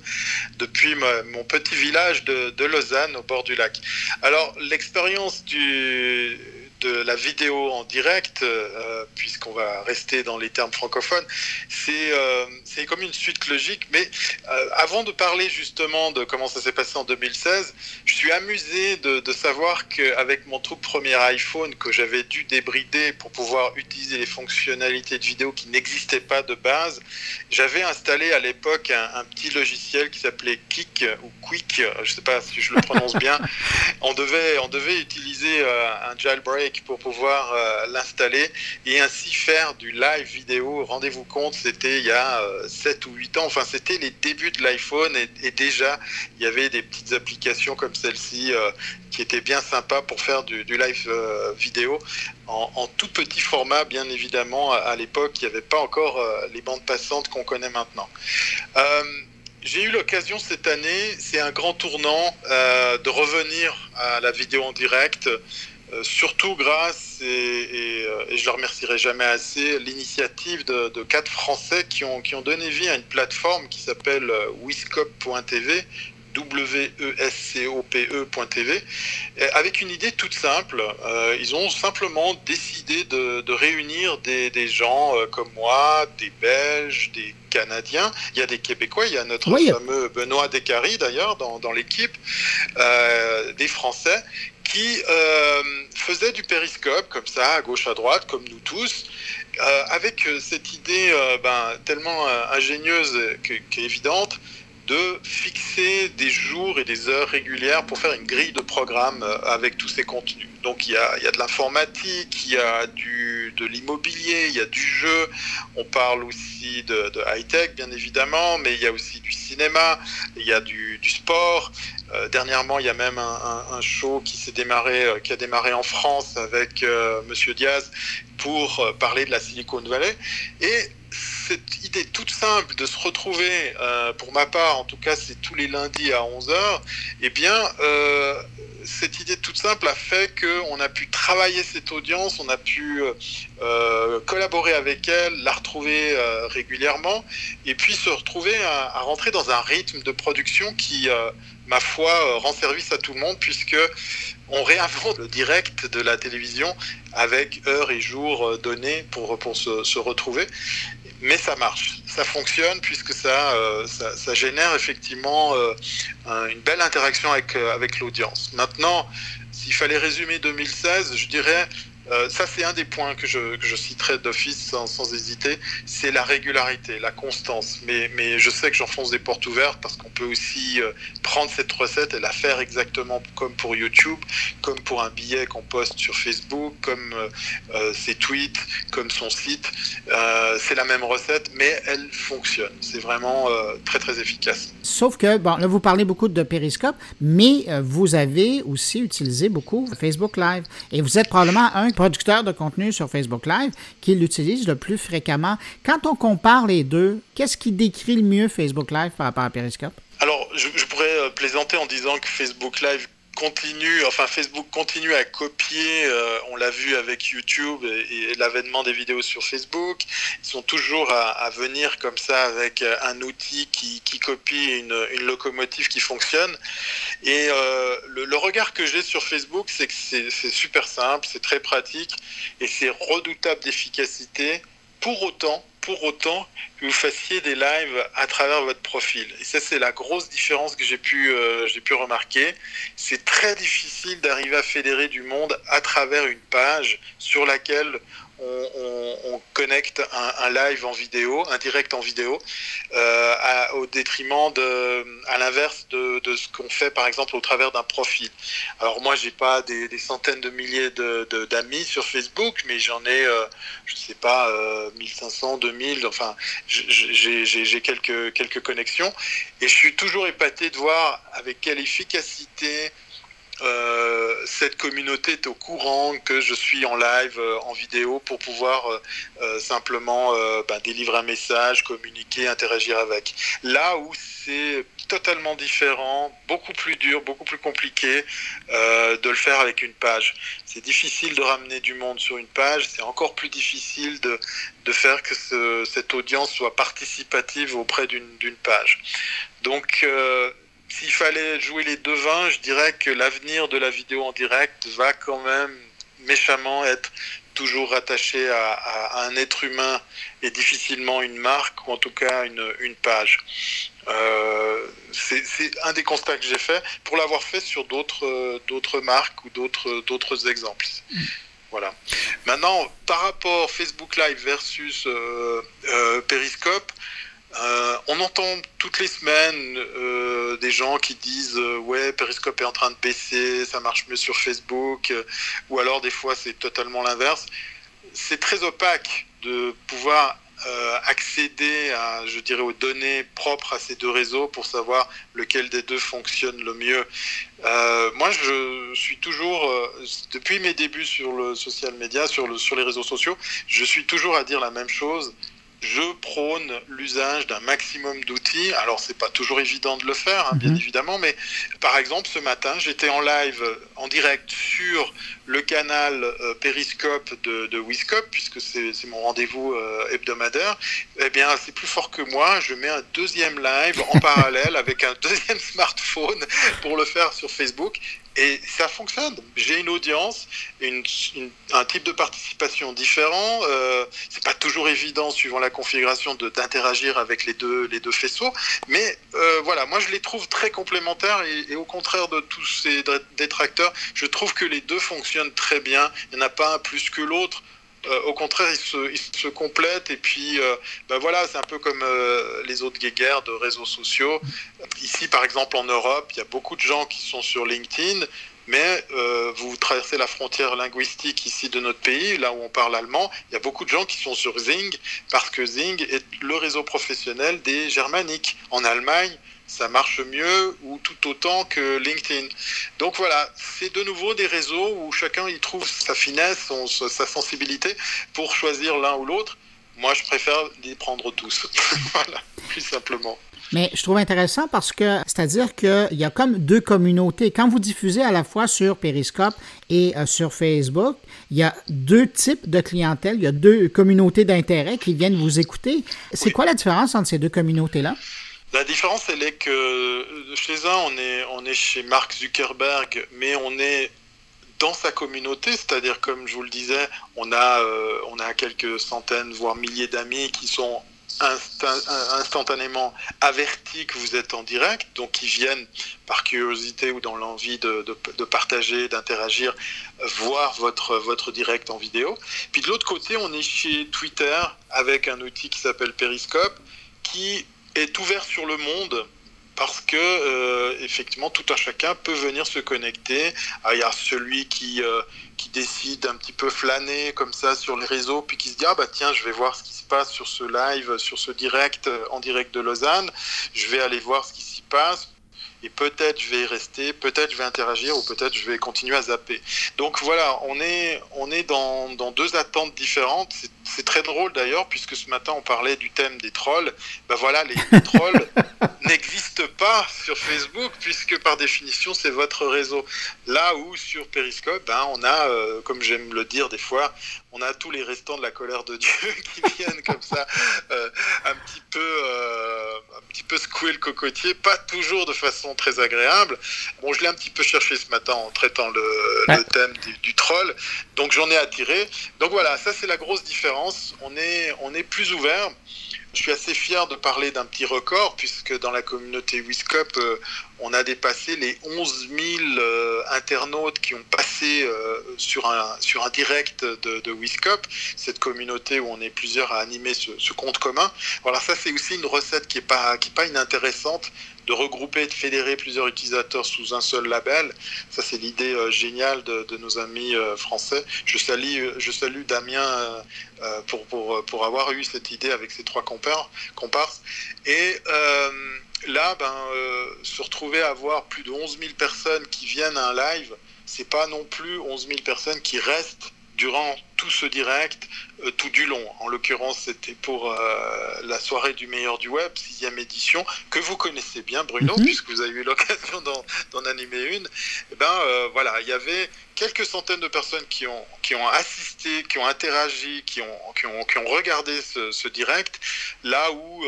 depuis mon petit village de Lausanne au bord du lac. Alors l'expérience du de la vidéo en direct, euh, puisqu'on va rester dans les termes francophones, c'est euh, comme une suite logique. Mais euh, avant de parler justement de comment ça s'est passé en 2016, je suis amusé de, de savoir qu'avec mon tout premier iPhone que j'avais dû débrider pour pouvoir utiliser les fonctionnalités de vidéo qui n'existaient pas de base, j'avais installé à l'époque un, petit logiciel qui s'appelait Kik ou Quick, je ne sais pas si je le prononce bien. on, devait, on devait utiliser un jailbreak pour pouvoir euh, l'installer et ainsi faire du live vidéo. Rendez-vous compte, c'était il y a 7 euh, ou 8 ans, enfin c'était les débuts de l'iPhone et, déjà il y avait des petites applications comme celle-ci euh, qui étaient bien sympas pour faire du, live vidéo en, tout petit format, bien évidemment. À, l'époque, il n'y avait pas encore les bandes passantes qu'on connaît maintenant. J'ai eu l'occasion cette année, c'est un grand tournant, de revenir à la vidéo en direct. Euh, surtout grâce, et, euh, et, je ne remercierai jamais assez, l'initiative de, quatre Français qui ont, qui ont donné vie à une plateforme qui s'appelle euh, wiscope.tv, W-E-S-C-O-P-E.tv, avec une idée toute simple. ils ont simplement décidé de, réunir des, des gens comme moi, des Belges, des Canadiens, il y a des Québécois, il y a notre fameux Benoît Descaries d'ailleurs dans, dans l'équipe, des Français qui euh, faisait du périscope comme ça, à gauche, à droite, comme nous tous, euh, avec euh, cette idée ben, tellement ingénieuse qu'évidente de fixer des jours et des heures régulières pour faire une grille de programme avec tous ces contenus. Donc il y a, il y a de l'informatique, il y a du, de l'immobilier, il y a du jeu, on parle aussi de, high-tech bien évidemment, mais il y a aussi du cinéma, il y a du, du sport, euh, dernièrement, il y a même un, show qui s'est démarré, euh, qui a démarré en France avec euh, Monsieur Diaz pour parler de la Silicon Valley. Et cette idée toute simple de se retrouver, pour ma part, en tout cas, c'est tous les lundis à 11h, eh bien, cette idée toute simple a fait qu'on a pu travailler cette audience, on a pu collaborer avec elle, la retrouver régulièrement, et puis se retrouver à, rentrer dans un rythme de production qui ma foi, euh, rend service à tout le monde puisque on réinvente le direct de la télévision avec heure et jour euh, donnés pour, pour se, retrouver. Mais ça marche, ça fonctionne puisque ça, euh, ça, génère effectivement une belle interaction avec, avec l'audience. Maintenant, s'il fallait résumer 2016, je dirais euh, ça, c'est un des points que je, citerai d'office sans, hésiter, c'est la régularité, la constance. Mais, mais je sais que j'enfonce des portes ouvertes parce qu'on peut aussi euh, prendre cette recette et la faire exactement comme pour YouTube, comme pour un billet qu'on poste sur Facebook, comme euh, ses tweets, comme son site. c'est la même recette, mais elle fonctionne. C'est vraiment très, très efficace.
Sauf que, bon, là, vous parlez beaucoup de Periscope, mais vous avez aussi utilisé beaucoup Facebook Live. Et vous êtes probablement un producteur de contenu sur Facebook Live qui l'utilise le plus fréquemment. Quand on compare les deux, qu'est-ce qui décrit le mieux Facebook Live par rapport à Periscope?
Alors, je, je pourrais euh, plaisanter en disant que Facebook Live continue, enfin Facebook continue à copier, euh, on l'a vu avec YouTube et, l'avènement des vidéos sur Facebook, ils sont toujours à, venir comme ça avec un outil qui, copie une, locomotive qui fonctionne. Et euh, le, regard que j'ai sur Facebook, c'est que c'est super simple, c'est très pratique et c'est redoutable d'efficacité. Pour autant, pour autant que vous fassiez des lives à travers votre profil. Et ça, c'est la grosse différence que j'ai pu, euh, pu remarquer. C'est très difficile d'arriver à fédérer du monde à travers une page sur laquelle on, connecte un, live en vidéo, un direct en vidéo, euh, au détriment de, à l'inverse de, ce qu'on fait par exemple au travers d'un profil. Alors moi, j'ai pas des, centaines de milliers d'amis sur Facebook, mais j'en ai, euh, je sais pas, 1500, 2000, enfin, j'ai quelques, quelques connexions, et je suis toujours épaté de voir avec quelle efficacité euh, cette communauté est au courant que je suis en live, euh, en vidéo, pour pouvoir euh, simplement ben, délivrer un message, communiquer, interagir avec. Là où c'est totalement différent, beaucoup plus dur, beaucoup plus compliqué de le faire avec une page. C'est difficile de ramener du monde sur une page, c'est encore plus difficile de, faire que ce, cette audience soit participative auprès d'une page. Donc, s'il fallait jouer les devins, je dirais que l'avenir de la vidéo en direct va quand même méchamment être toujours rattaché à, un être humain et difficilement une marque ou en tout cas une, page. Euh, c'est un des constats que j'ai fait pour l'avoir fait sur d'autres marques ou d'autres exemples. Voilà. Maintenant, par rapport Facebook Live versus euh, euh, Periscope, euh, on entend toutes les semaines euh, des gens qui disent euh, ouais Periscope est en train de baisser, ça marche mieux sur Facebook, ou alors des fois c'est totalement l'inverse. C'est très opaque de pouvoir accéder à, je dirais, aux données propres à ces deux réseaux pour savoir lequel des deux fonctionne le mieux. moi, je suis toujours, depuis mes débuts sur le social media, sur, le, sur les réseaux sociaux, je suis toujours à dire la même chose je prône l'usage d'un maximum d'outils. Alors, c'est pas toujours évident de le faire, hein, bien mhm. évidemment, mais par exemple, ce matin, j'étais en live, en direct sur le canal euh, Periscope de, de Wiscope, puisque c'est mon rendez-vous euh, hebdomadaire. Eh bien, c'est plus fort que moi. Je mets un deuxième live en parallèle avec un deuxième smartphone pour le faire sur Facebook. Et ça fonctionne. J'ai une audience, une, un type de participation différent. Euh, c'est pas toujours évident, suivant la configuration, d'interagir avec les deux, les deux faisceaux. Mais euh, voilà, moi je les trouve très complémentaires et, au contraire de tous ces détracteurs, je trouve que les deux fonctionnent très bien. Il n'y en a pas un plus que l'autre. Euh, au contraire, ils se, ils se, complètent. Et puis, euh, ben voilà, c'est un peu comme les autres guéguerres de réseaux sociaux. Ici, par exemple, en Europe, il y a beaucoup de gens qui sont sur LinkedIn. Mais vous traversez la frontière linguistique ici de notre pays, là où on parle allemand, il y a beaucoup de gens qui sont sur Zing, parce que Zing est le réseau professionnel des germaniques. En Allemagne, ça marche mieux ou tout autant que LinkedIn. Donc voilà, c'est de nouveau des réseaux où chacun y trouve sa finesse, sa sensibilité pour choisir l'un ou l'autre. Moi, je préfère les prendre tous. voilà, plus simplement.
Mais je trouve intéressant parce que, c'est-à-dire qu'il y a comme deux communautés. Quand vous diffusez à la fois sur Periscope et euh, sur Facebook, il y a deux types de clientèle, il y a deux communautés d'intérêt qui viennent vous écouter. C'est quoi la différence entre ces deux communautés-là?
La différence, elle est que chez un, on est, on est chez Mark Zuckerberg, mais on est dans sa communauté, c'est-à-dire comme je vous le disais, on a, euh, on a quelques centaines, voire milliers d'amis qui sont instantanément avertis que vous êtes en direct, donc qui viennent par curiosité ou dans l'envie de, partager, d'interagir, voir votre, votre direct en vidéo. Puis de l'autre côté, on est chez Twitter avec un outil qui s'appelle Periscope, qui est ouvert sur le monde parce que euh, effectivement tout un chacun peut venir se connecter. Ah, il y a celui qui, euh, qui décide un petit peu flâner comme ça sur les réseaux, puis qui se dit ah bah tiens je vais voir ce qui se passe sur ce live, sur ce direct euh, en direct de Lausanne. Je vais aller voir ce qui s'y passe et peut-être je vais y rester, peut-être je vais interagir ou peut-être je vais continuer à zapper. Donc voilà, on est, on est dans, dans deux attentes différentes. C'est très drôle d'ailleurs, puisque ce matin on parlait du thème des trolls. Ben voilà, les, trolls n'existent pas sur Facebook, puisque par définition c'est votre réseau. Là où sur Periscope, ben, on a, euh, comme j'aime le dire des fois, on a tous les restants de la colère de Dieu qui viennent comme ça, euh, un petit peu, euh, un petit peu secouer le cocotier, pas toujours de façon très agréable. Bon, je l'ai un petit peu cherché ce matin en traitant le, thème du, troll, donc j'en ai attiré. Donc voilà, ça c'est la grosse différence. On est, on est plus ouvert. Je suis assez fier de parler d'un petit record, puisque dans la communauté Wiscop, euh, on a dépassé les 11 000 euh, internautes qui ont passé euh, sur, un, sur un direct de, de Wiscop, cette communauté où on est plusieurs à animer ce, compte commun. Voilà, ça c'est aussi une recette qui n'est pas, pas inintéressante de regrouper de fédérer plusieurs utilisateurs sous un seul label. Ça, c'est l'idée euh, géniale de, nos amis euh, français. Je salue, Damien euh, pour, avoir eu cette idée avec ses trois comparses. Et là, ben, se retrouver à avoir plus de 11 000 personnes qui viennent à un live, c'est pas non plus 11 000 personnes qui restent durant tout ce direct, euh, tout du long. En l'occurrence, c'était pour euh, la soirée du meilleur du web, sixième édition, que vous connaissez bien, Bruno, mhm. puisque vous avez eu l'occasion d'en animer une. Et eh ben euh, voilà, il y avait quelques centaines de personnes qui ont, qui ont assisté, qui ont interagi, qui ont, qui ont, qui ont regardé ce, ce, direct, là où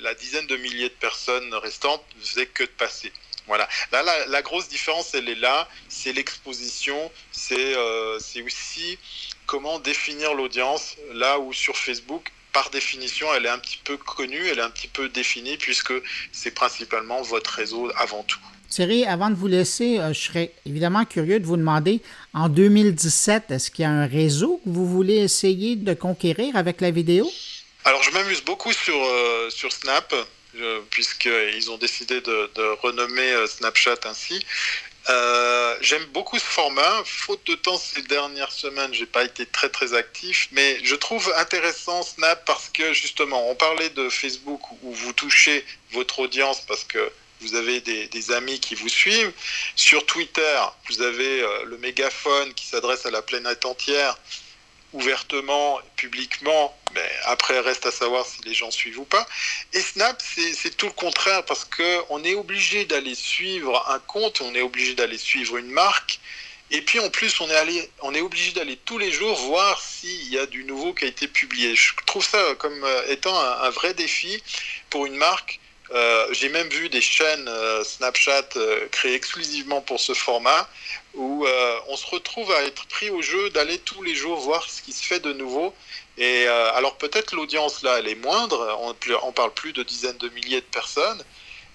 la dizaine de milliers de personnes restantes ne faisaient que de passer. Voilà. Là, la, grosse différence, elle est là. C'est l'exposition. C'est euh, aussi comment définir l'audience. Là où sur Facebook, par définition, elle est un petit peu connue, elle est un petit peu définie, puisque c'est principalement votre réseau avant tout.
Thierry, avant de vous laisser, euh, je serais évidemment curieux de vous demander, en 2017, est-ce qu'il y a un réseau que vous voulez essayer de conquérir avec la vidéo?
Alors, je m'amuse beaucoup sur, euh, sur Snap puisqu'ils ont décidé de, renommer euh, Snapchat ainsi. Euh, j'aime beaucoup ce format. Faute de temps ces dernières semaines, j'ai pas été très très actif, mais je trouve intéressant Snap parce que justement, on parlait de Facebook où vous touchez votre audience parce que vous avez des, amis qui vous suivent. Sur Twitter, vous avez euh, le mégaphone qui s'adresse à la planète entière ouvertement, publiquement, mais après reste à savoir si les gens suivent ou pas. Et Snap, c'est tout le contraire parce qu'on est obligé d'aller suivre un compte, on est obligé d'aller suivre une marque, et puis en plus on est, allé, on est obligé d'aller tous les jours voir s'il y a du nouveau qui a été publié. Je trouve ça comme euh, étant un vrai défi pour une marque euh, j'ai même vu des chaînes euh, Snapchat euh, créées exclusivement pour ce format où on se retrouve à être pris au jeu d'aller tous les jours voir ce qui se fait de nouveau. Et alors peut-être l'audience là, elle est moindre, on, on parle plus de dizaines de milliers de personnes,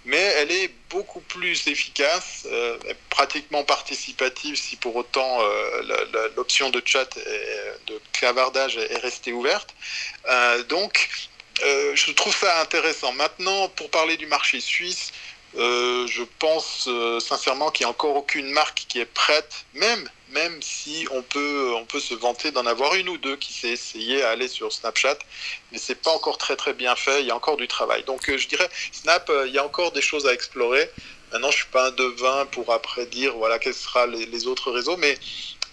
mais elle est beaucoup plus efficace, pratiquement participative si pour autant l'option de chat, et de clavardage est restée ouverte. donc euh, je trouve ça intéressant. Maintenant, pour parler du marché suisse, euh, je pense euh, sincèrement qu'il n'y a encore aucune marque qui est prête, même, même si on peut, on peut se vanter d'en avoir une ou deux qui s'est essayé à aller sur Snapchat, mais c'est pas encore très très bien fait, il y a encore du travail. Donc je dirais, Snap, il y a encore des choses à explorer. Maintenant, je suis pas un devin pour après dire voilà quels seront les, les autres réseaux, mais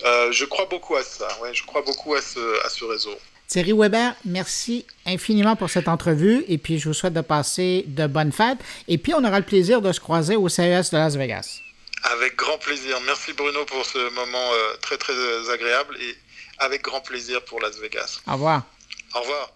je crois beaucoup à ça. Ouais, je crois beaucoup à ce, à ce réseau.
Thierry Weber, merci infiniment pour cette entrevue et puis je vous souhaite de passer de bonnes fêtes. Et puis on aura le plaisir de se croiser au CES de Las Vegas.
Avec grand plaisir. Merci Bruno pour ce moment euh, très très agréable et avec grand plaisir pour Las Vegas.
Au revoir.
Au revoir.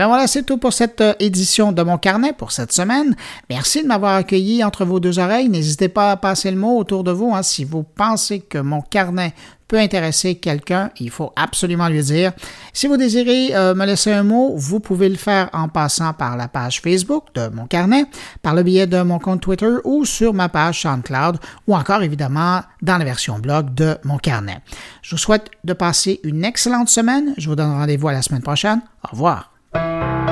Bien voilà, c'est tout pour cette euh, édition de mon carnet pour cette semaine. Merci de m'avoir accueilli entre vos deux oreilles. N'hésitez pas à passer le mot autour de vous. Hein. Si vous pensez que mon carnet peut intéresser quelqu'un, il faut absolument lui dire. Si vous désirez euh, me laisser un mot, vous pouvez le faire en passant par la page Facebook de mon carnet, par le biais de mon compte Twitter ou sur ma page SoundCloud ou encore évidemment dans la version blog de mon carnet. Je vous souhaite de passer une excellente semaine. Je vous donne rendez-vous à la semaine prochaine. Au revoir. Bye.